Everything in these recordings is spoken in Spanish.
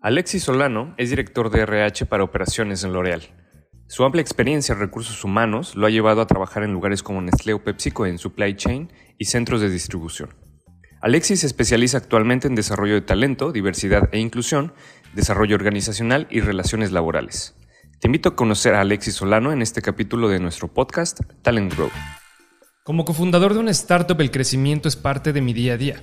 Alexis Solano es director de RH para operaciones en L'Oreal. Su amplia experiencia en recursos humanos lo ha llevado a trabajar en lugares como Nestlé o PepsiCo en supply chain y centros de distribución. Alexis se especializa actualmente en desarrollo de talento, diversidad e inclusión, desarrollo organizacional y relaciones laborales. Te invito a conocer a Alexis Solano en este capítulo de nuestro podcast Talent Grow. Como cofundador de una startup, el crecimiento es parte de mi día a día.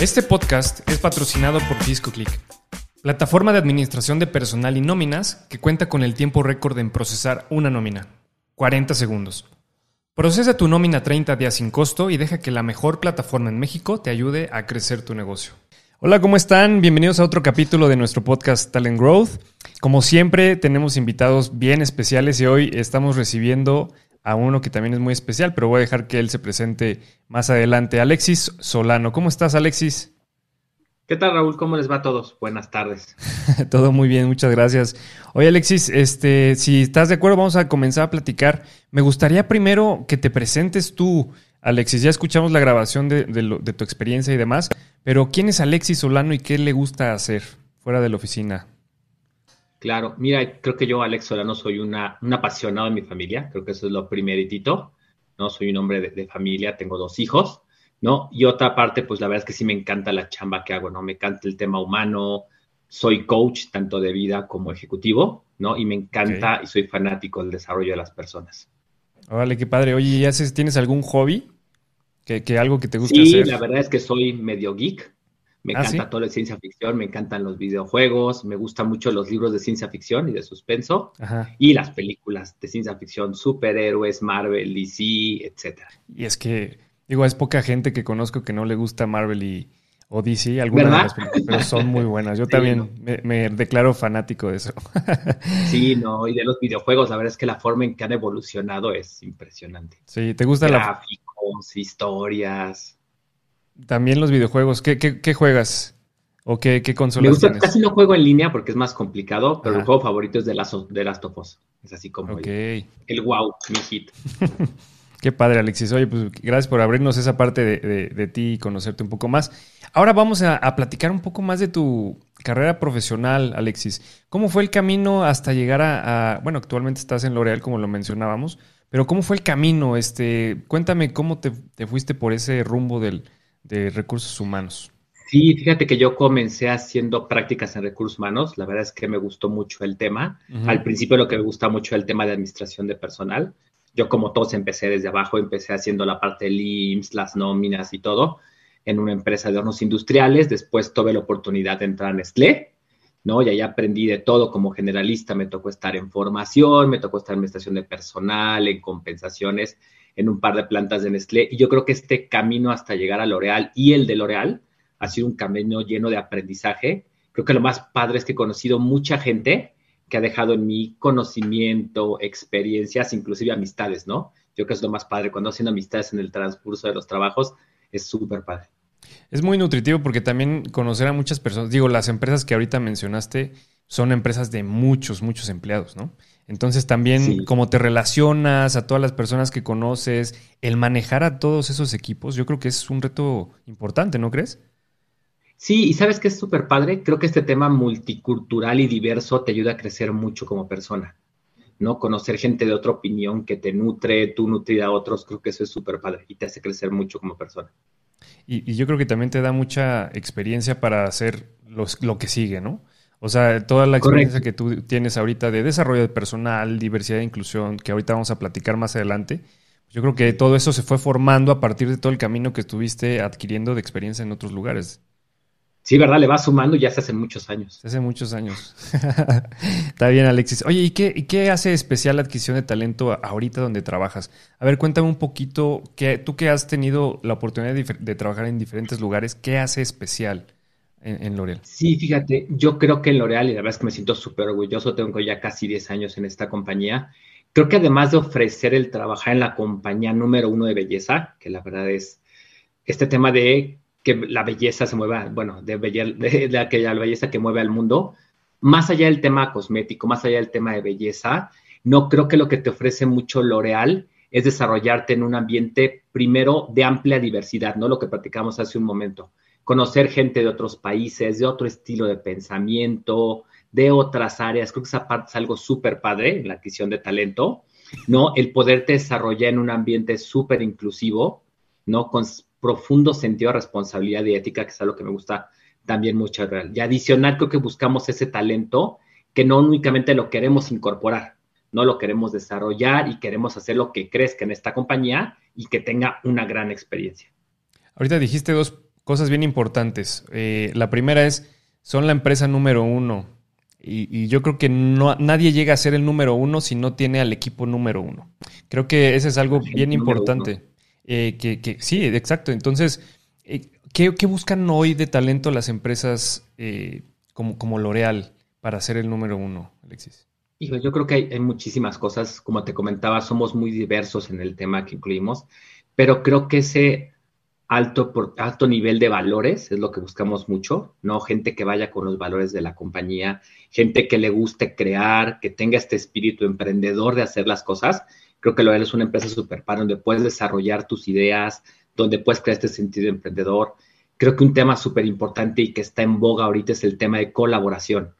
Este podcast es patrocinado por DiscoClick, plataforma de administración de personal y nóminas que cuenta con el tiempo récord en procesar una nómina, 40 segundos. Procesa tu nómina 30 días sin costo y deja que la mejor plataforma en México te ayude a crecer tu negocio. Hola, ¿cómo están? Bienvenidos a otro capítulo de nuestro podcast Talent Growth. Como siempre, tenemos invitados bien especiales y hoy estamos recibiendo a uno que también es muy especial, pero voy a dejar que él se presente más adelante. Alexis Solano, ¿cómo estás Alexis? ¿Qué tal Raúl? ¿Cómo les va a todos? Buenas tardes. Todo muy bien, muchas gracias. Oye Alexis, este, si estás de acuerdo, vamos a comenzar a platicar. Me gustaría primero que te presentes tú, Alexis. Ya escuchamos la grabación de, de tu experiencia y demás, pero ¿quién es Alexis Solano y qué le gusta hacer fuera de la oficina? Claro, mira, creo que yo, Alex Solano, soy una, un apasionado de mi familia, creo que eso es lo primeritito, ¿no? Soy un hombre de, familia, tengo dos hijos, ¿no? Y otra parte, pues la verdad es que sí me encanta la chamba que hago, ¿no? Me encanta el tema humano, soy coach tanto de vida como ejecutivo, ¿no? Y me encanta y soy fanático del desarrollo de las personas. Vale, qué padre. Oye, ¿ya tienes algún hobby? ¿Que, que algo que te guste hacer? Sí, la verdad es que soy medio geek, me ah, encanta todo de ciencia ficción, me encantan los videojuegos, me gustan mucho los libros de ciencia ficción y de suspenso, y las películas de ciencia ficción, superhéroes, Marvel, DC, etc. Y es que, digo, es poca gente que conozco que no le gusta Marvel y, o DC, algunas pero son muy buenas. Yo también me, declaro fanático de eso. sí, no, y de los videojuegos, la verdad es que la forma en que han evolucionado es impresionante. Sí, ¿te gusta Gráficos, historias. También los videojuegos. ¿Qué, qué, juegas? ¿O qué, qué consolas Me gusta, Casi no juego en línea porque es más complicado, pero el juego favorito es de Last, de Last of Us. Es así como el, wow, mi hit. Qué padre, Alexis. Oye, pues gracias por abrirnos esa parte de, ti y conocerte un poco más. Ahora vamos a, platicar un poco más de tu carrera profesional, Alexis. ¿Cómo fue el camino hasta llegar a, bueno, actualmente estás en L'Oreal, como lo mencionábamos, pero ¿cómo fue el camino? Este, cuéntame cómo te fuiste por ese rumbo del, de recursos humanos? Sí, fíjate que yo comencé haciendo prácticas en recursos humanos. La verdad es que me gustó mucho el tema. Al principio lo que me gusta mucho el tema de administración de personal. Yo como todos empecé desde abajo, empecé haciendo la parte del IMSS, las nóminas y todo en una empresa de hornos industriales. Después tuve la oportunidad de entrar a Nestlé, ¿no? Y ahí aprendí de todo como generalista. Me tocó estar en formación, me tocó estar en administración de personal, en compensaciones en un par de plantas de Nestlé. Y yo creo que este camino hasta llegar a L'Oreal y el de L'Oreal ha sido un camino lleno de aprendizaje. Creo que lo más padre es que he conocido mucha gente que ha dejado en mí conocimiento, experiencias, inclusive amistades, ¿no? Yo creo que es lo más padre. Cuando haciendo amistades en el transcurso de los trabajos, es súper padre. Es muy nutritivo porque también conocer a muchas personas, digo, las empresas que ahorita mencionaste son empresas de muchos, muchos empleados, ¿no? Entonces también como te relacionas a todas las personas que conoces, el manejar a todos esos equipos, yo creo que es un reto importante, ¿no crees? Sí, y sabes que es súper padre, creo que este tema multicultural y diverso te ayuda a crecer mucho como persona, ¿no? Conocer gente de otra opinión que te nutre, tú nutrir a otros, creo que eso es súper padre y te hace crecer mucho como persona. Y, yo creo que también te da mucha experiencia para hacer lo que sigue, ¿no? O sea, toda la experiencia que tú tienes ahorita de desarrollo de personal, diversidad e inclusión, que ahorita vamos a platicar más adelante, yo creo que todo eso se fue formando a partir de todo el camino que estuviste adquiriendo de experiencia en otros lugares. Sí, ¿verdad? Le va sumando ya se hace muchos años. Se hace muchos años. Está bien, Alexis. Oye, ¿y qué, qué hace especial la adquisición de talento ahorita donde trabajas? A ver, cuéntame un poquito, que, tú que has tenido la oportunidad de, de trabajar en diferentes lugares, ¿qué hace especial en, L'Oreal? Sí, fíjate, yo creo que en L'Oreal, y la verdad es que me siento súper orgulloso, tengo ya casi 10 años en esta compañía, creo que además de ofrecer el trabajar en la compañía número uno de belleza, que la verdad es este tema de que la belleza se mueva, bueno, de, de, de aquella belleza que mueve al mundo, más allá del tema cosmético, más allá del tema de belleza, no creo que lo que te ofrece mucho L'Oreal es desarrollarte en un ambiente primero de amplia diversidad, ¿no? Lo que platicamos hace un momento. Conocer gente de otros países, de otro estilo de pensamiento, de otras áreas. Creo que esa parte es algo súper padre la adquisición de talento, ¿no? El poderte desarrollar en un ambiente súper inclusivo, ¿no? Con profundo sentido de responsabilidad y ética, que es algo que me gusta también mucho. Y adicional, creo que buscamos ese talento que no únicamente lo queremos incorporar, no lo queremos desarrollar y queremos hacer lo que crezca en esta compañía y que tenga una gran experiencia. Ahorita dijiste dos cosas bien importantes. Eh, la primera es, son la empresa número uno. Y, yo creo que no, nadie llega a ser el número uno si no tiene al equipo número uno. Creo que ese es algo bien importante. Eh, que, sí, exacto. Entonces, eh, ¿qué, buscan hoy de talento las empresas como, como L'Oreal para ser el número uno, Alexis? yo creo que hay, muchísimas cosas, como te comentaba, somos muy diversos en el tema que incluimos, pero creo que ese alto, alto nivel de valores es lo que buscamos mucho, ¿no? Gente que vaya con los valores de la compañía, gente que le guste crear, que tenga este espíritu emprendedor de hacer las cosas. Creo que lo es una empresa super para donde puedes desarrollar tus ideas, donde puedes crear este sentido emprendedor. Creo que un tema súper importante y que está en boga ahorita es el tema de colaboración.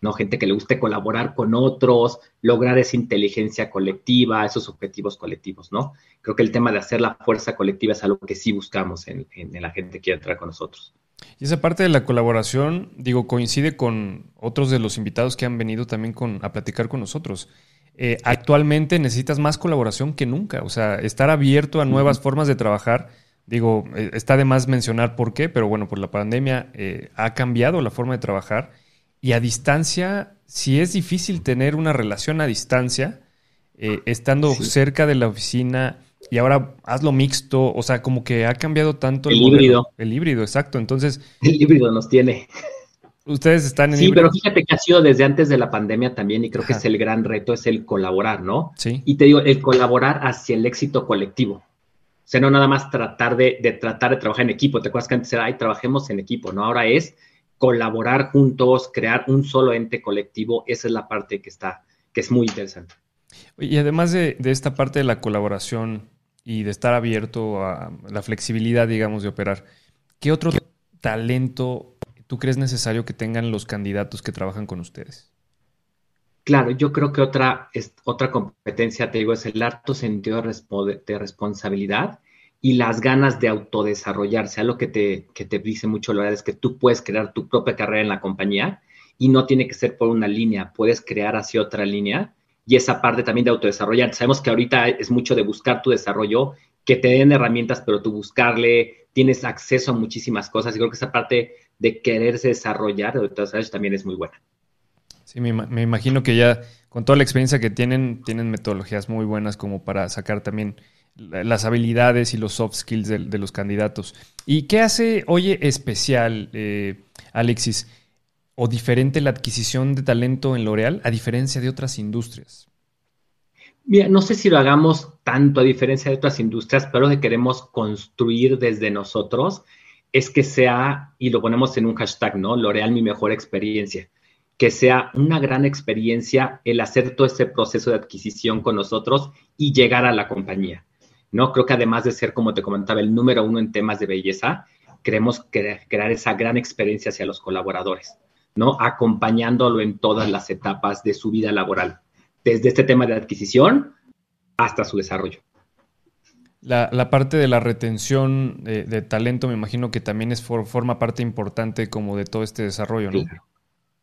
¿No? Gente que le guste colaborar con otros, lograr esa inteligencia colectiva, esos objetivos colectivos, ¿no? Creo que el tema de hacer la fuerza colectiva es algo que sí buscamos en, la gente que quiere entrar con nosotros. Y esa parte de la colaboración, digo, coincide con otros de los invitados que han venido también con, a platicar con nosotros. Eh, actualmente necesitas más colaboración que nunca, o sea, estar abierto a nuevas formas de trabajar. Digo, eh, está de más mencionar por qué, pero bueno, por la pandemia eh, ha cambiado la forma de trabajar y a distancia, si es difícil tener una relación a distancia, eh, estando cerca de la oficina y ahora hazlo mixto, o sea, como que ha cambiado tanto el, híbrido. El híbrido, exacto. Entonces. El híbrido nos tiene. Ustedes están en Sí, pero fíjate que ha sido desde antes de la pandemia también, y creo que es el gran reto, es el colaborar, ¿no? Sí. Y te digo, el colaborar hacia el éxito colectivo. O sea, no nada más tratar de, de tratar de trabajar en equipo. Te acuerdas que antes era, ay, trabajemos en equipo, ¿no? Ahora es colaborar juntos, crear un solo ente colectivo, esa es la parte que está, que es muy interesante. Y además de, esta parte de la colaboración y de estar abierto a la flexibilidad, digamos, de operar, ¿qué otro talento tú crees necesario que tengan los candidatos que trabajan con ustedes? Claro, yo creo que otra, es, otra competencia, te digo, es el alto sentido de responsabilidad y las ganas de autodesarrollarse. Algo que te, que te dice mucho la verdad es que tú puedes crear tu propia carrera en la compañía y no tiene que ser por una línea, puedes crear hacia otra línea y esa parte también de autodesarrollar. Sabemos que ahorita es mucho de buscar tu desarrollo, que te den herramientas, pero tú buscarle, tienes acceso a muchísimas cosas y creo que esa parte de quererse desarrollar, de desarrollo también es muy buena. Sí, me, me, imagino que ya con toda la experiencia que tienen, tienen metodologías muy buenas como para sacar también las habilidades y los soft skills de, los candidatos. ¿Y qué hace, oye, especial, eh, Alexis, o diferente la adquisición de talento en L'Oreal a diferencia de otras industrias? Mira, no sé si lo hagamos tanto a diferencia de otras industrias, pero lo que queremos construir desde nosotros es que sea, y lo ponemos en un hashtag, ¿no? L'Oreal mi mejor experiencia. Que sea una gran experiencia el hacer todo ese proceso de adquisición con nosotros y llegar a la compañía. ¿No? Creo que además de ser, como te comentaba, el número uno en temas de belleza, queremos crear esa gran experiencia hacia los colaboradores, ¿no? Acompañándolo en todas las etapas de su vida laboral, desde este tema de adquisición hasta su desarrollo. La, parte de la retención de, talento, me imagino que también es forma parte importante como de todo este desarrollo, ¿no?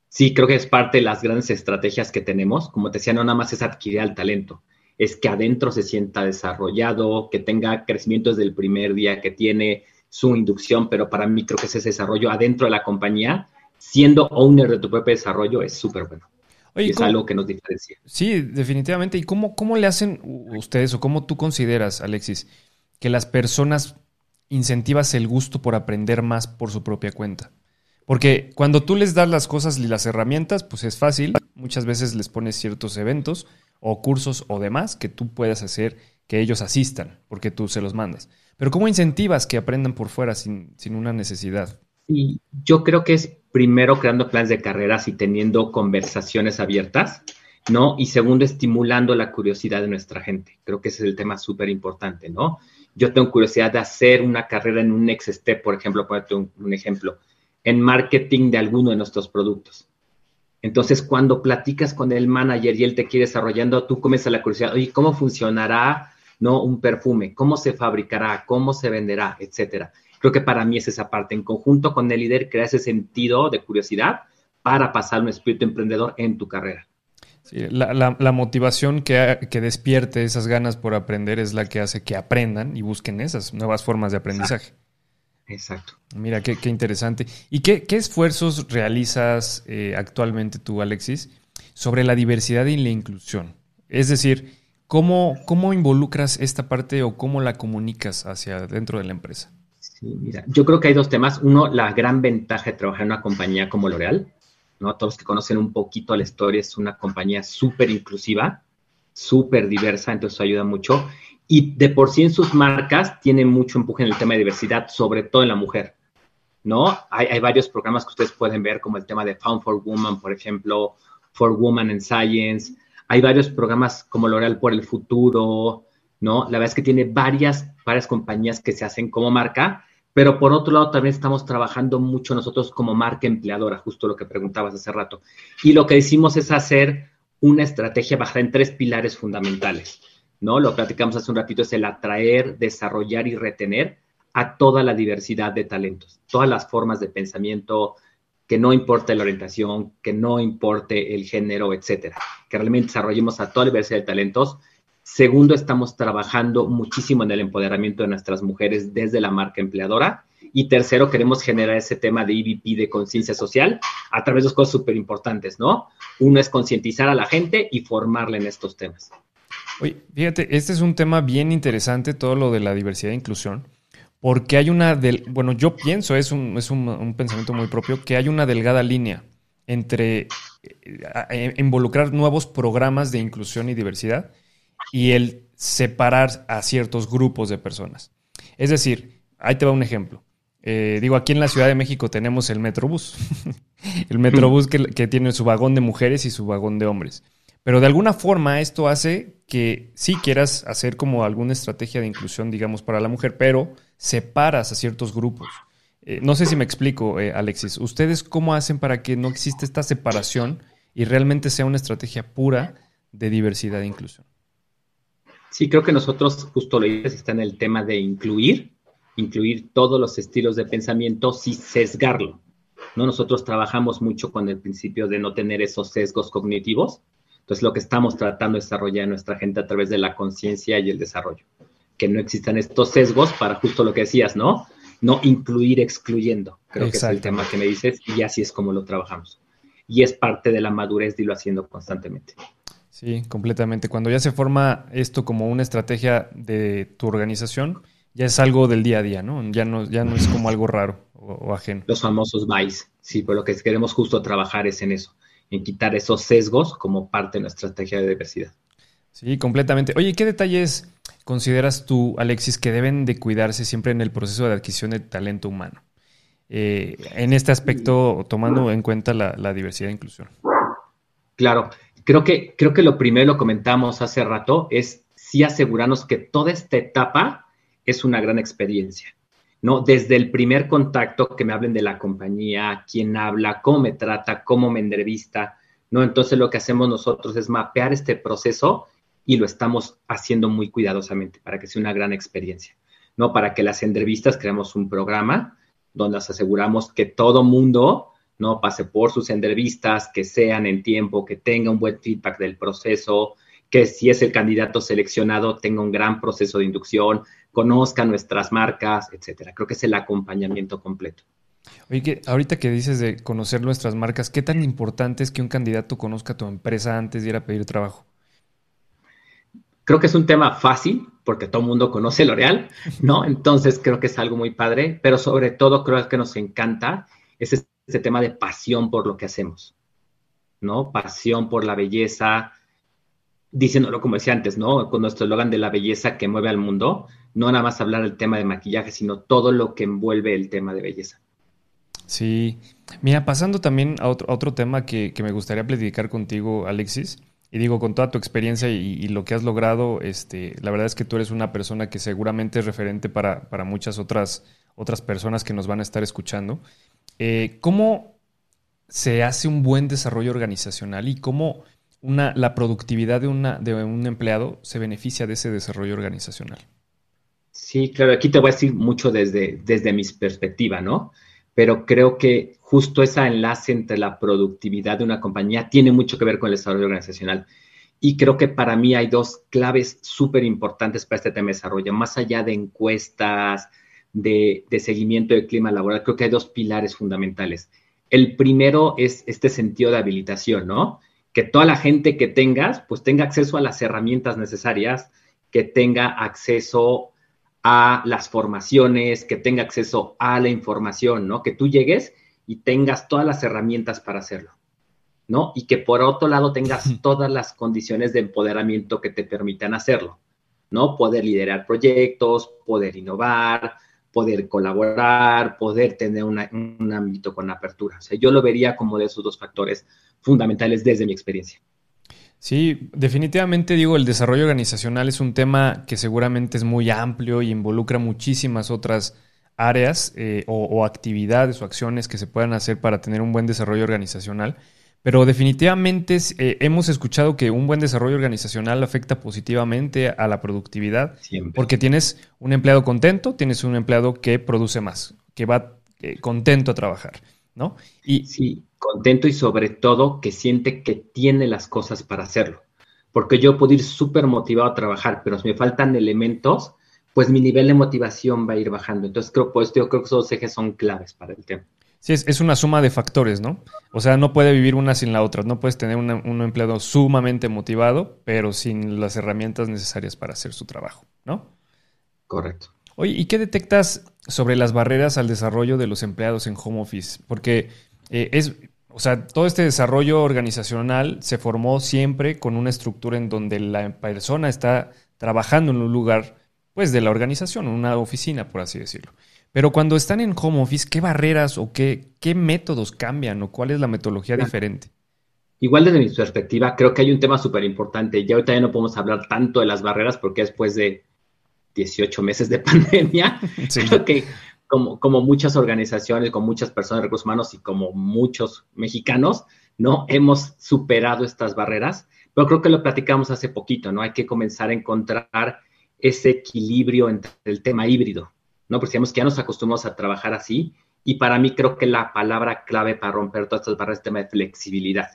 Sí, creo que es parte de las grandes estrategias que tenemos. Como te decía, no nada más es adquirir al talento, es que adentro se sienta desarrollado, que tenga crecimiento desde el primer día, que tiene su inducción, pero para mí creo que ese desarrollo adentro de la compañía, siendo owner de tu propio desarrollo, es súper bueno. y es algo que nos diferencia. Sí, definitivamente. ¿Y cómo, cómo le hacen ustedes o cómo tú consideras, Alexis, que las personas incentivas el gusto por aprender más por su propia cuenta? Porque cuando tú les das las cosas y las herramientas, pues es fácil. Muchas veces les pones ciertos eventos o cursos o demás que tú puedas hacer que ellos asistan, porque tú se los mandas. Pero ¿cómo incentivas que aprendan por fuera sin, sin una necesidad? Y yo creo que es primero creando planes de carreras y teniendo conversaciones abiertas, ¿no? Y segundo, estimulando la curiosidad de nuestra gente. Creo que ese es el tema súper importante, ¿no? Yo tengo curiosidad de hacer una carrera en un next step, por ejemplo, ponerte un, un ejemplo, en marketing de alguno de nuestros productos. Entonces, cuando platicas con el manager y él te quiere desarrollando, tú comienzas la curiosidad, oye, ¿cómo funcionará no un perfume? ¿Cómo se fabricará? ¿Cómo se venderá? Etcétera. Creo que para mí es esa parte. En conjunto con el líder, crea ese sentido de curiosidad para pasar un espíritu emprendedor en tu carrera. Sí, la, motivación que, despierte esas ganas por aprender es la que hace que aprendan y busquen esas nuevas formas de aprendizaje. Mira, qué, interesante. ¿Y qué, esfuerzos realizas eh, actualmente tú, Alexis, sobre la diversidad y la inclusión? Es decir, ¿cómo, ¿cómo involucras esta parte o cómo la comunicas hacia dentro de la empresa? Sí, mira, yo creo que hay dos temas. Uno, la gran ventaja de trabajar en una compañía como L'Oreal. ¿no? Todos los que conocen un poquito la historia, es una compañía súper inclusiva, súper diversa, entonces eso ayuda mucho. Y de por sí en sus marcas tiene mucho empuje en el tema de diversidad, sobre todo en la mujer. ¿no? Hay, hay varios programas que ustedes pueden ver, como el tema de Found for Woman, por ejemplo, For Woman in Science. Hay varios programas como L'Oreal por el Futuro, ¿no? La verdad es que tiene varias, varias compañías que se hacen como marca pero por otro lado, también estamos trabajando mucho nosotros como marca empleadora, justo lo que preguntabas hace rato. Y lo que hicimos es hacer una estrategia basada en tres pilares fundamentales, ¿no? Lo platicamos hace un ratito, es el atraer, desarrollar y retener a toda la diversidad de talentos, todas las formas de pensamiento, que no importe la orientación, que no importe el género, etcétera, que realmente desarrollemos a toda la diversidad de talentos Segundo, estamos trabajando muchísimo en el empoderamiento de nuestras mujeres desde la marca empleadora. Y tercero, queremos generar ese tema de EVP de conciencia social a través de dos cosas súper importantes, ¿no? Uno es concientizar a la gente y formarla en estos temas. Oye, fíjate, este es un tema bien interesante, todo lo de la diversidad e inclusión, porque hay una, del, bueno, yo pienso, es, un, es un, pensamiento muy propio, que hay una delgada línea entre eh, involucrar nuevos programas de inclusión y diversidad y el separar a ciertos grupos de personas. Es decir, ahí te va un ejemplo. Eh, digo, aquí en la Ciudad de México tenemos el Metrobús. el Metrobús que, que, tiene su vagón de mujeres y su vagón de hombres. Pero de alguna forma esto hace que sí quieras hacer como alguna estrategia de inclusión, digamos, para la mujer, pero separas a ciertos grupos. Eh, no sé si me explico, eh, Alexis. ¿Ustedes cómo hacen para que no exista esta separación y realmente sea una estrategia pura de diversidad e inclusión? Sí, creo que nosotros, justo lo dices, está en el tema de incluir, incluir todos los estilos de pensamiento sin sesgarlo. ¿no? Nosotros trabajamos mucho con el principio de no tener esos sesgos cognitivos. Entonces, lo que estamos tratando de desarrollar en nuestra gente a través de la conciencia y el desarrollo. Que no existan estos sesgos para justo lo que decías, ¿no? No incluir excluyendo. Creo que es el tema que me dices y así es como lo trabajamos. Y es parte de la madurez de irlo haciendo constantemente. Sí, completamente. Cuando ya se forma esto como una estrategia de tu organización, ya es algo del día a día, ¿no? Ya no, ya no es como algo raro o, ajeno. Los famosos vice, sí, pero lo que queremos justo trabajar es en eso, en quitar esos sesgos como parte de nuestra estrategia de diversidad. Sí, completamente. Oye, ¿qué detalles consideras tú, Alexis, que deben de cuidarse siempre en el proceso de adquisición de talento humano? Eh, en este aspecto, tomando en cuenta la, la diversidad e inclusión. Claro, Creo que, creo que lo primero, lo comentamos hace rato, es sí asegurarnos que toda esta etapa es una gran experiencia, ¿no? Desde el primer contacto, que me hablen de la compañía, quién habla, cómo me trata, cómo me entrevista, ¿no? Entonces lo que hacemos nosotros es mapear este proceso y lo estamos haciendo muy cuidadosamente para que sea una gran experiencia, ¿no? Para que las entrevistas creamos un programa donde nos aseguramos que todo mundo ¿no? Pase por sus entrevistas, que sean en tiempo, que tenga un buen feedback del proceso, que si es el candidato seleccionado tenga un gran proceso de inducción, conozca nuestras marcas, etcétera. Creo que es el acompañamiento completo. Oye, que ahorita que dices de conocer nuestras marcas, ¿qué tan importante es que un candidato conozca tu empresa antes de ir a pedir trabajo? Creo que es un tema fácil porque todo el mundo conoce L'Oreal, ¿no? Entonces creo que es algo muy padre, pero sobre todo creo que nos encanta ese este tema de pasión por lo que hacemos, ¿no? Pasión por la belleza, diciéndolo como decía antes, ¿no? Con nuestro eslogan de la belleza que mueve al mundo, no nada más hablar del tema de maquillaje, sino todo lo que envuelve el tema de belleza. Sí, mira, pasando también a otro, otro tema que, me gustaría platicar contigo, Alexis, y digo, con toda tu experiencia y, lo que has logrado, este, la verdad es que tú eres una persona que seguramente es referente para, para muchas otras, otras personas que nos van a estar escuchando. Eh, ¿Cómo se hace un buen desarrollo organizacional y cómo una, la productividad de, una, de un empleado se beneficia de ese desarrollo organizacional? Sí, claro, aquí te voy a decir mucho desde, desde mi perspectiva, ¿no? Pero creo que justo ese enlace entre la productividad de una compañía tiene mucho que ver con el desarrollo organizacional. Y creo que para mí hay dos claves súper importantes para este tema de desarrollo, más allá de encuestas, de, seguimiento del clima laboral, creo que hay dos pilares fundamentales. El primero es este sentido de habilitación, ¿no? Que toda la gente que tengas, pues tenga acceso a las herramientas necesarias, que tenga acceso a las formaciones, que tenga acceso a la información, ¿no? Que tú llegues y tengas todas las herramientas para hacerlo, ¿no? Y que por otro lado tengas todas las condiciones de empoderamiento que te permitan hacerlo, ¿no? Poder liderar proyectos, poder innovar, poder colaborar, poder tener un ámbito con apertura. O sea, yo lo vería como de esos dos factores fundamentales desde mi experiencia. Sí, definitivamente digo, el desarrollo organizacional es un tema que seguramente es muy amplio y involucra muchísimas otras áreas eh, o, actividades o acciones que se puedan hacer para tener un buen desarrollo organizacional. Pero definitivamente eh, hemos escuchado que un buen desarrollo organizacional afecta positivamente a la productividad porque tienes un empleado contento, tienes un empleado que produce más, que va eh, contento a trabajar, ¿no? Y, sí, contento y sobre todo que siente que tiene las cosas para hacerlo. Porque yo puedo ir súper motivado a trabajar, pero si me faltan elementos, pues mi nivel de motivación va a ir bajando. Entonces creo, pues, yo creo que esos ejes son claves para el tema. Sí, es, una suma de factores, ¿no? O sea, no puede vivir una sin la otra. No puedes tener un empleado sumamente motivado, pero sin las herramientas necesarias para hacer su trabajo, ¿no? Correcto. Oye, ¿y qué detectas sobre las barreras al desarrollo de los empleados en home office? Porque eh, es, o sea, todo este desarrollo organizacional se formó siempre con una estructura en donde la persona está trabajando en un lugar, pues, de la organización, una oficina, por así decirlo. Pero cuando están en home office, ¿qué barreras o qué, qué métodos cambian o cuál es la metodología diferente? Igual desde mi perspectiva, creo que hay un tema súper importante. Ya ahorita ya no podemos hablar tanto de las barreras porque después de 18 meses de pandemia, creo que como, como muchas organizaciones, con muchas personas de recursos humanos y como muchos mexicanos, ¿no? Hemos superado estas barreras, pero creo que lo platicamos hace poquito, ¿no? Hay que comenzar a encontrar ese equilibrio entre el tema híbrido, ¿no? Porque digamos que ya nos acostumbramos a trabajar así y para mí creo que la palabra clave para romper todas estas barreras es el tema de flexibilidad,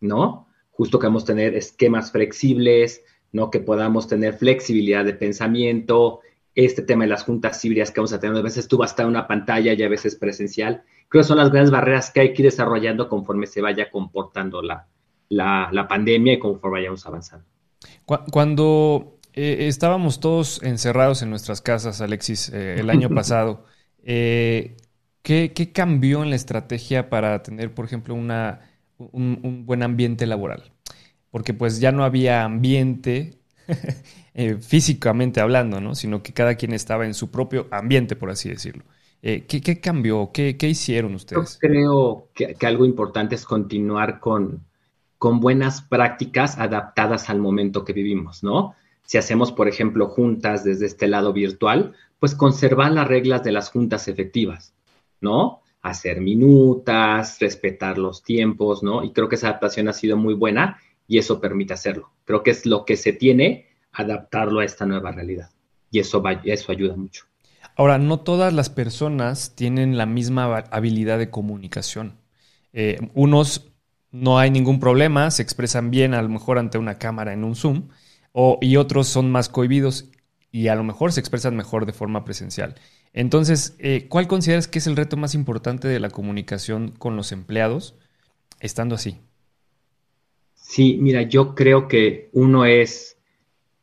¿no? Justo que vamos a tener esquemas flexibles, ¿no? Que podamos tener flexibilidad de pensamiento, este tema de las juntas híbridas que vamos a tener, a veces tú vas a estar en una pantalla y a veces presencial. Creo que son las grandes barreras que hay que ir desarrollando conforme se vaya comportando la, la, pandemia y conforme vayamos avanzando. Cuando eh, estábamos todos encerrados en nuestras casas, Alexis, eh, el año pasado. Eh, ¿qué, cambió en la estrategia para tener, por ejemplo, una, un, buen ambiente laboral? Porque pues ya no había ambiente físicamente hablando, ¿no? Sino que cada quien estaba en su propio ambiente, por así decirlo. ¿qué, cambió? ¿Qué, hicieron ustedes? Yo creo que, que, algo importante es continuar con, con buenas prácticas adaptadas al momento que vivimos, ¿no? si hacemos, por ejemplo, juntas desde este lado virtual, pues conservar las reglas de las juntas efectivas, ¿no? Hacer minutas, respetar los tiempos, ¿no? Y creo que esa adaptación ha sido muy buena y eso permite hacerlo. Creo que es lo que se tiene, adaptarlo a esta nueva realidad. Y eso, va, eso ayuda mucho. Ahora, no todas las personas tienen la misma habilidad de comunicación. Eh, unos no hay ningún problema, se expresan bien a lo mejor ante una cámara en un Zoom, y otros son más cohibidos y a lo mejor se expresan mejor de forma presencial. Entonces, eh, ¿cuál consideras que es el reto más importante de la comunicación con los empleados estando así? Sí, mira, yo creo que uno es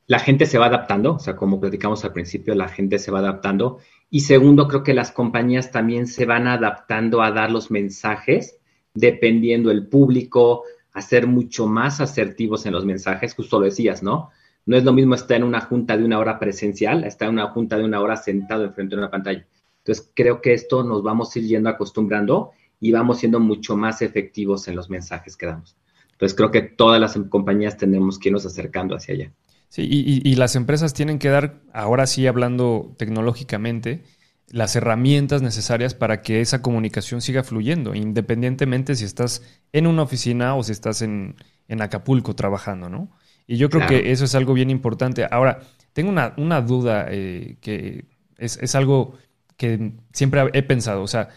la gente se va adaptando, o sea, como platicamos al principio, la gente se va adaptando. Y segundo, creo que las compañías también se van adaptando a dar los mensajes dependiendo el público, a ser mucho más asertivos en los mensajes, justo lo decías, ¿no? No es lo mismo estar en una junta de una hora presencial, estar en una junta de una hora sentado enfrente de una pantalla. Entonces, creo que esto nos vamos a ir yendo acostumbrando y vamos siendo mucho más efectivos en los mensajes que damos. Entonces, creo que todas las compañías tenemos que irnos acercando hacia allá. Sí, y, las empresas tienen que dar, ahora sí hablando tecnológicamente, las herramientas necesarias para que esa comunicación siga fluyendo, independientemente si estás en una oficina o si estás en, Acapulco trabajando, ¿no? Y yo creo que eso es algo bien importante. Ahora, tengo una, duda eh, que es, algo que siempre he pensado. O sea,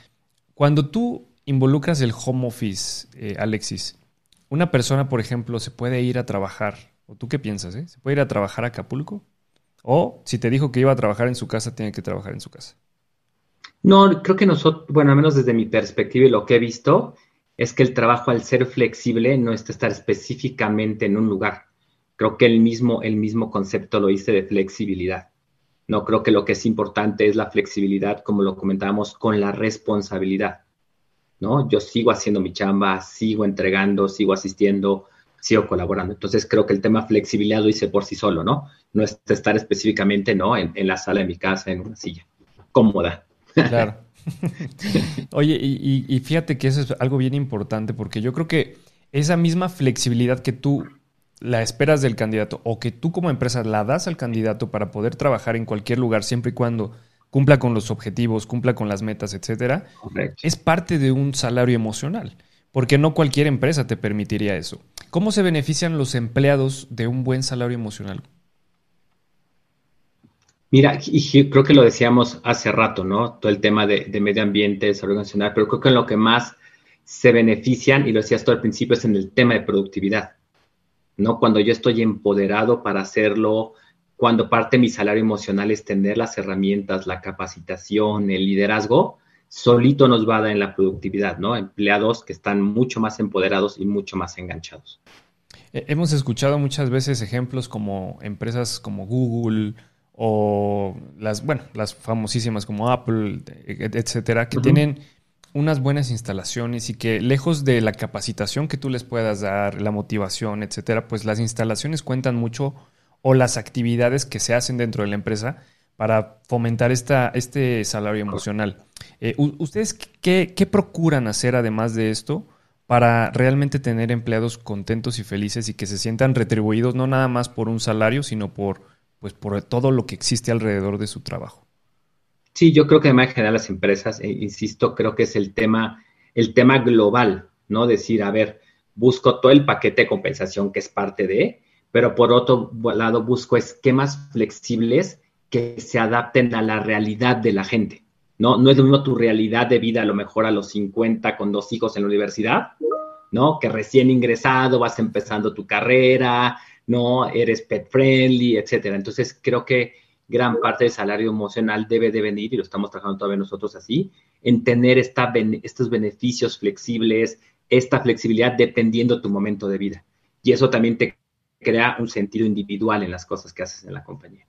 cuando tú involucras el home office, eh, Alexis, una persona, por ejemplo, se puede ir a trabajar, o tú qué piensas, eh? ¿Se puede ir a trabajar a Acapulco? O si te dijo que iba a trabajar en su casa, tiene que trabajar en su casa. No, creo que nosotros, bueno, al menos desde mi perspectiva y lo que he visto, es que el trabajo al ser flexible no es estar específicamente en un lugar. Creo que el mismo, el mismo concepto lo hice de flexibilidad. No creo que lo que es importante es la flexibilidad, como lo comentábamos, con la responsabilidad. ¿No? Yo sigo haciendo mi chamba, sigo entregando, sigo asistiendo, sigo colaborando. Entonces creo que el tema flexibilidad lo hice por sí solo, ¿no? No es estar específicamente, ¿no? En, la sala de mi casa, en una silla cómoda. Claro. Oye, y, fíjate que eso es algo bien importante porque yo creo que esa misma flexibilidad que tú la esperas del candidato o que tú como empresa la das al candidato para poder trabajar en cualquier lugar siempre y cuando cumpla con los objetivos, cumpla con las metas, etcétera, es parte de un salario emocional, porque no cualquier empresa te permitiría eso. ¿Cómo se benefician los empleados de un buen salario emocional? Mira, y creo que lo decíamos hace rato, ¿no? Todo el tema de, medio ambiente, desarrollo nacional, pero creo que en lo que más se benefician, y lo decías tú al principio, es en el tema de productividad, ¿no? Cuando yo estoy empoderado para hacerlo, cuando parte de mi salario emocional es tener las herramientas, la capacitación, el liderazgo, solito nos va a dar en la productividad, ¿no? Empleados que están mucho más empoderados y mucho más enganchados. Eh, hemos escuchado muchas veces ejemplos como empresas como Google o las, bueno, las famosísimas como Apple, etcétera, que tienen unas buenas instalaciones y que lejos de la capacitación que tú les puedas dar, la motivación, etcétera, pues las instalaciones cuentan mucho o las actividades que se hacen dentro de la empresa para fomentar esta, este salario emocional. Eh, ¿Ustedes qué, procuran hacer además de esto para realmente tener empleados contentos y felices y que se sientan retribuidos no nada más por un salario, sino por, pues, por todo lo que existe alrededor de su trabajo? Sí, yo creo que además en general las empresas, eh, insisto, creo que es el tema, el tema global, ¿no? Decir, a ver, busco todo el paquete de compensación que es parte de, pero por otro lado busco esquemas flexibles que se adapten a la realidad de la gente. No, no es lo mismo tu realidad de vida a lo mejor a los 50 con dos hijos en la universidad, ¿no? Que recién ingresado, vas empezando tu carrera, ¿no? Eres pet friendly, etcétera. Entonces creo que gran parte del salario emocional debe de venir, y lo estamos trabajando todavía nosotros así, en tener esta, estos beneficios flexibles, esta flexibilidad dependiendo tu momento de vida. Y eso también te crea un sentido individual en las cosas que haces en la compañía.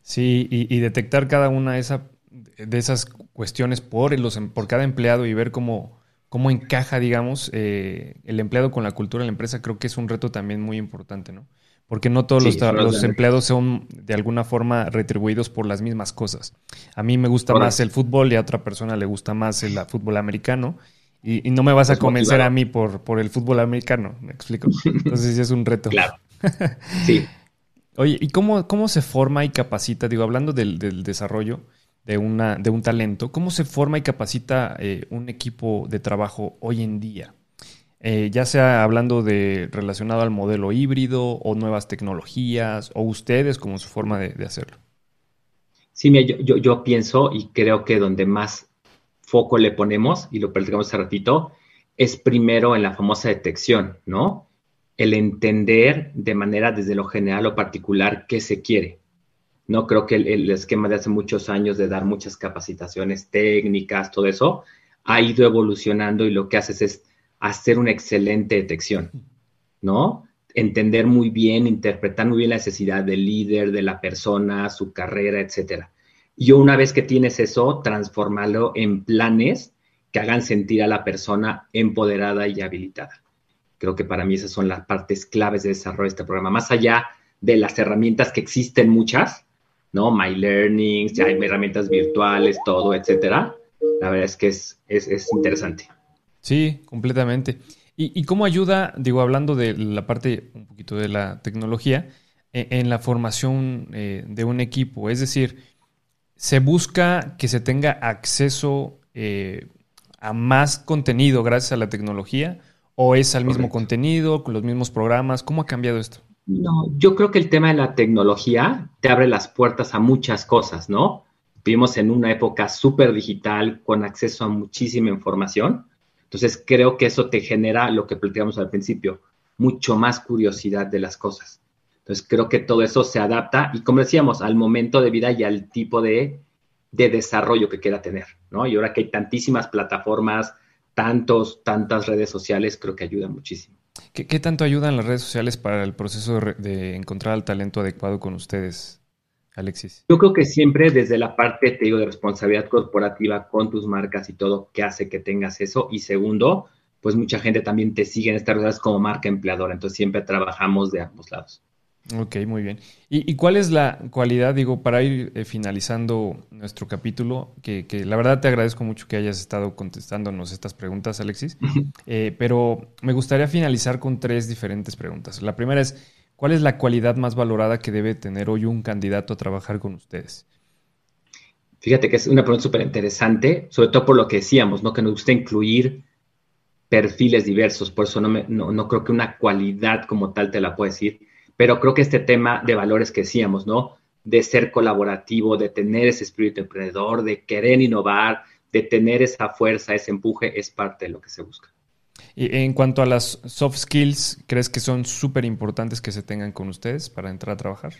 Sí, y, detectar cada una de, esa, de esas cuestiones por, los, em, por cada empleado y ver cómo, cómo encaja, digamos, eh, el empleado con la cultura de la empresa, creo que es un reto también muy importante, ¿no? Porque no todos los, los empleados son de alguna forma retribuidos por las mismas cosas. A mí me gusta más el fútbol y a otra persona le gusta más el fútbol americano. Y, no me vas a convencer a mí por, por el fútbol americano, me explico. Entonces sí es un reto. Claro. Sí. Oye, ¿y cómo, cómo se forma y capacita? Digo, hablando del, desarrollo de, una, de un talento, ¿cómo se forma y capacita eh, un equipo de trabajo hoy en día? Eh, ya sea hablando de relacionado al modelo híbrido o nuevas tecnologías, o ustedes como su forma de, hacerlo. Sí, mira, yo, yo, pienso y creo que donde más foco le ponemos, y lo platicamos hace ratito, es primero en la famosa detección, ¿no? El entender de manera desde lo general o particular qué se quiere. No creo que el, esquema de hace muchos años de dar muchas capacitaciones técnicas, todo eso, ha ido evolucionando y lo que haces es hacer una excelente detección, ¿no? entender muy bien, interpretar muy bien la necesidad del líder, de la persona, su carrera, etcétera. Y una vez que tienes eso, transformarlo en planes que hagan sentir a la persona empoderada y habilitada. Creo que para mí esas son las partes claves de desarrollo de este programa. Más allá de las herramientas que existen muchas, ¿no? My Learning, ya hay herramientas virtuales, todo, etcétera. La verdad es que es, es, interesante. Sí, completamente. ¿Y, cómo ayuda, digo, hablando de la parte un poquito de la tecnología, e, en, la formación eh, de un equipo? Es decir, ¿se busca que se tenga acceso eh, a más contenido gracias a la tecnología? ¿O es al mismo contenido, con los mismos programas? ¿Cómo ha cambiado esto? No, yo creo que el tema de la tecnología te abre las puertas a muchas cosas, ¿no? Vivimos en una época súper digital con acceso a muchísima información. Entonces creo que eso te genera lo que platicamos al principio, mucho más curiosidad de las cosas. Entonces creo que todo eso se adapta y como decíamos, al momento de vida y al tipo de, de desarrollo que quiera tener, ¿no? Y ahora que hay tantísimas plataformas, tantos, tantas redes sociales, creo que ayuda muchísimo. ¿Qué, tanto ayudan las redes sociales para el proceso de, encontrar el talento adecuado con ustedes, Alexis? Yo creo que siempre desde la parte, te digo, de responsabilidad corporativa con tus marcas y todo, que hace que tengas eso. Y segundo, pues mucha gente también te sigue en estas redes como marca empleadora. Entonces siempre trabajamos de ambos lados. Ok, muy bien. ¿Y, cuál es la cualidad, digo, para ir eh, finalizando nuestro capítulo? Que, la verdad te agradezco mucho que hayas estado contestándonos estas preguntas, Alexis. Eh, pero me gustaría finalizar con tres diferentes preguntas. La primera es, ¿cuál es la cualidad más valorada que debe tener hoy un candidato a trabajar con ustedes? Fíjate que es una pregunta súper interesante, sobre todo por lo que decíamos, ¿no? Que nos gusta incluir perfiles diversos. Por eso no, me, no, no creo que una cualidad como tal te la pueda decir pero creo que este tema de valores que decíamos, ¿no? De ser colaborativo, de tener ese espíritu emprendedor, de querer innovar, de tener esa fuerza, ese empuje, es parte de lo que se busca. Y en cuanto a las soft skills, ¿crees que son súper importantes que se tengan con ustedes para entrar a trabajar?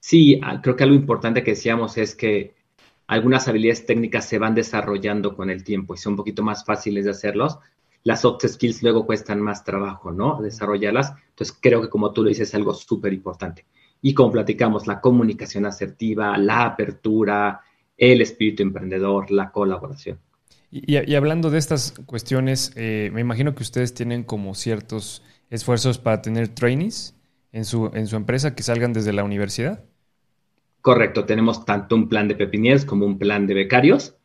Sí, ah, creo que algo importante que decíamos es que algunas habilidades técnicas se van desarrollando con el tiempo y son un poquito más fáciles de hacerlos, las soft skills luego cuestan más trabajo, ¿no? Desarrollarlas. Entonces, creo que como tú lo dices, es algo súper importante. Y como platicamos, la comunicación asertiva, la apertura, el espíritu emprendedor, la colaboración. Y, hablando de estas cuestiones, eh, me imagino que ustedes tienen como ciertos esfuerzos para tener trainees en su, en su empresa que salgan desde la universidad. Correcto, tenemos tanto un plan de pepiniers como un plan de becarios,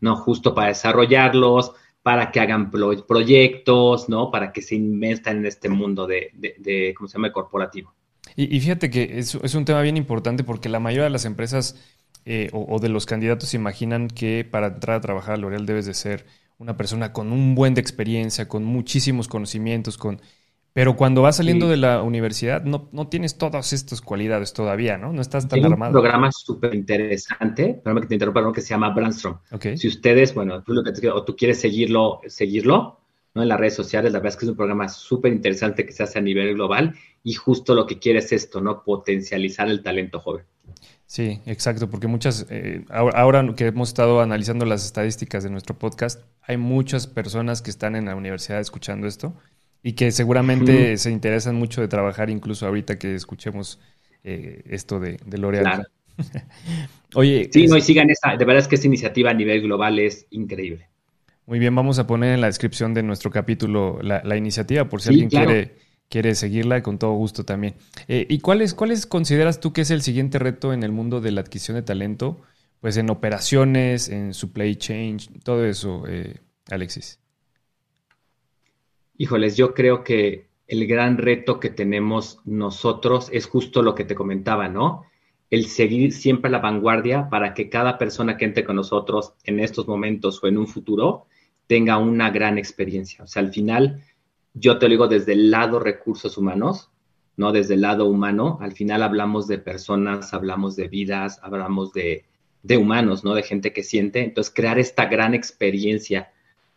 ¿no? Justo para desarrollarlos, para que hagan proyectos, ¿no? Para que se investan en este mundo de, de, ¿cómo se llama?, corporativo. Y, fíjate que es, es, un tema bien importante porque la mayoría de las empresas eh, o, de los candidatos imaginan que para entrar a trabajar a L'Oreal debes de ser una persona con un buen de experiencia, con muchísimos conocimientos, con pero cuando vas saliendo de la universidad, no, no, tienes todas estas cualidades todavía, ¿no? No estás tan armado. un programa súper interesante, perdón que te interrumpa, que se llama Brandstrom. Si ustedes, bueno, tú lo que o tú quieres seguirlo, seguirlo, ¿no? En las redes sociales, la verdad es que es un programa súper interesante que se hace a nivel global y justo lo que quiere es esto, ¿no? Potencializar el talento joven. Sí, exacto, porque muchas, eh, ahora que hemos estado analizando las estadísticas de nuestro podcast, hay muchas personas que están en la universidad escuchando esto y que seguramente se interesan mucho de trabajar incluso ahorita que escuchemos eh, esto de, de L'Oreal. Oye. Sí, no, y sigan esa, de verdad es que esta iniciativa a nivel global es increíble. Muy bien, vamos a poner en la descripción de nuestro capítulo la, iniciativa por si alguien quiere, quiere seguirla, con todo gusto también. Eh, ¿Y cuáles, cuáles consideras tú que es el siguiente reto en el mundo de la adquisición de talento? Pues en operaciones, en supply chain, todo eso, eh, Alexis. Híjoles, yo creo que el gran reto que tenemos nosotros es justo lo que te comentaba, ¿no? El seguir siempre a la vanguardia para que cada persona que entre con nosotros en estos momentos o en un futuro tenga una gran experiencia. O sea, al final, yo te lo digo desde el lado recursos humanos, ¿no? Desde el lado humano, al final hablamos de personas, hablamos de vidas, hablamos de, de humanos, ¿no? De gente que siente. Entonces, crear esta gran experiencia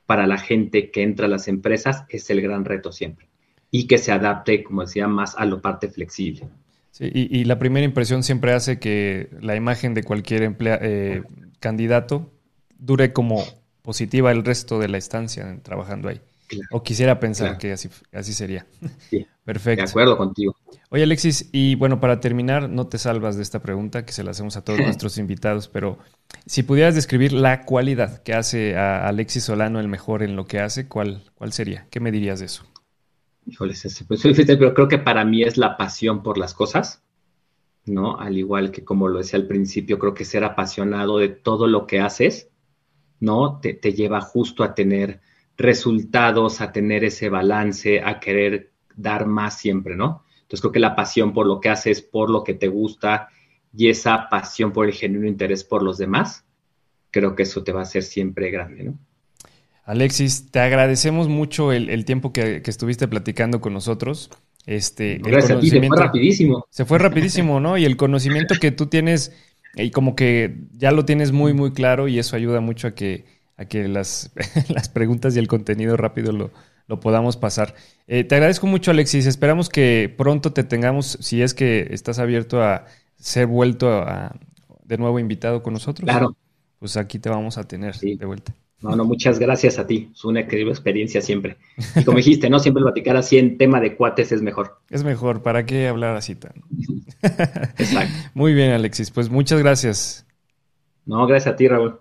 para la gente que entra a las empresas es el gran reto siempre. Y que se adapte, como decía, más a lo parte flexible. Sí, y, la primera impresión siempre hace que la imagen de cualquier eh, candidato dure como positiva el resto de la estancia trabajando ahí. O quisiera pensar que así, así sería. Perfecto. De acuerdo contigo. Oye, Alexis, y bueno, para terminar, no te salvas de esta pregunta que se la hacemos a todos nuestros invitados, pero si pudieras describir la cualidad que hace a Alexis Solano el mejor en lo que hace, ¿cuál, cuál sería? ¿Qué me dirías de eso? Híjoles, pues, pero creo que para mí es la pasión por las cosas, ¿no? Al igual que como lo decía al principio, creo que ser apasionado de todo lo que haces, ¿no? Te, te lleva justo a tener resultados, a tener ese balance, a querer dar más siempre, ¿no? Entonces creo que la pasión por lo que haces, por lo que te gusta y esa pasión por el genuino interés por los demás, creo que eso te va a hacer siempre grande, ¿no? Alexis, te agradecemos mucho el, tiempo que, estuviste platicando con nosotros. Este, Gracias a ti, se fue rapidísimo. Se fue rapidísimo, ¿no? Y el conocimiento que tú tienes, y como que ya lo tienes muy, muy claro, y eso ayuda mucho a que, a que las, las preguntas y el contenido rápido lo, lo podamos pasar. Eh, te agradezco mucho, Alexis. Esperamos que pronto te tengamos, si es que estás abierto a ser vuelto a, de nuevo invitado con nosotros. Claro. Pues aquí te vamos a tener de vuelta. No, no, muchas gracias a ti. Es una increíble experiencia siempre. Y como dijiste, ¿no? Siempre platicar así en tema de cuates es mejor. Es mejor. ¿Para qué hablar así tan? Exacto. Muy bien, Alexis. Pues muchas gracias. No, gracias a ti, Raúl.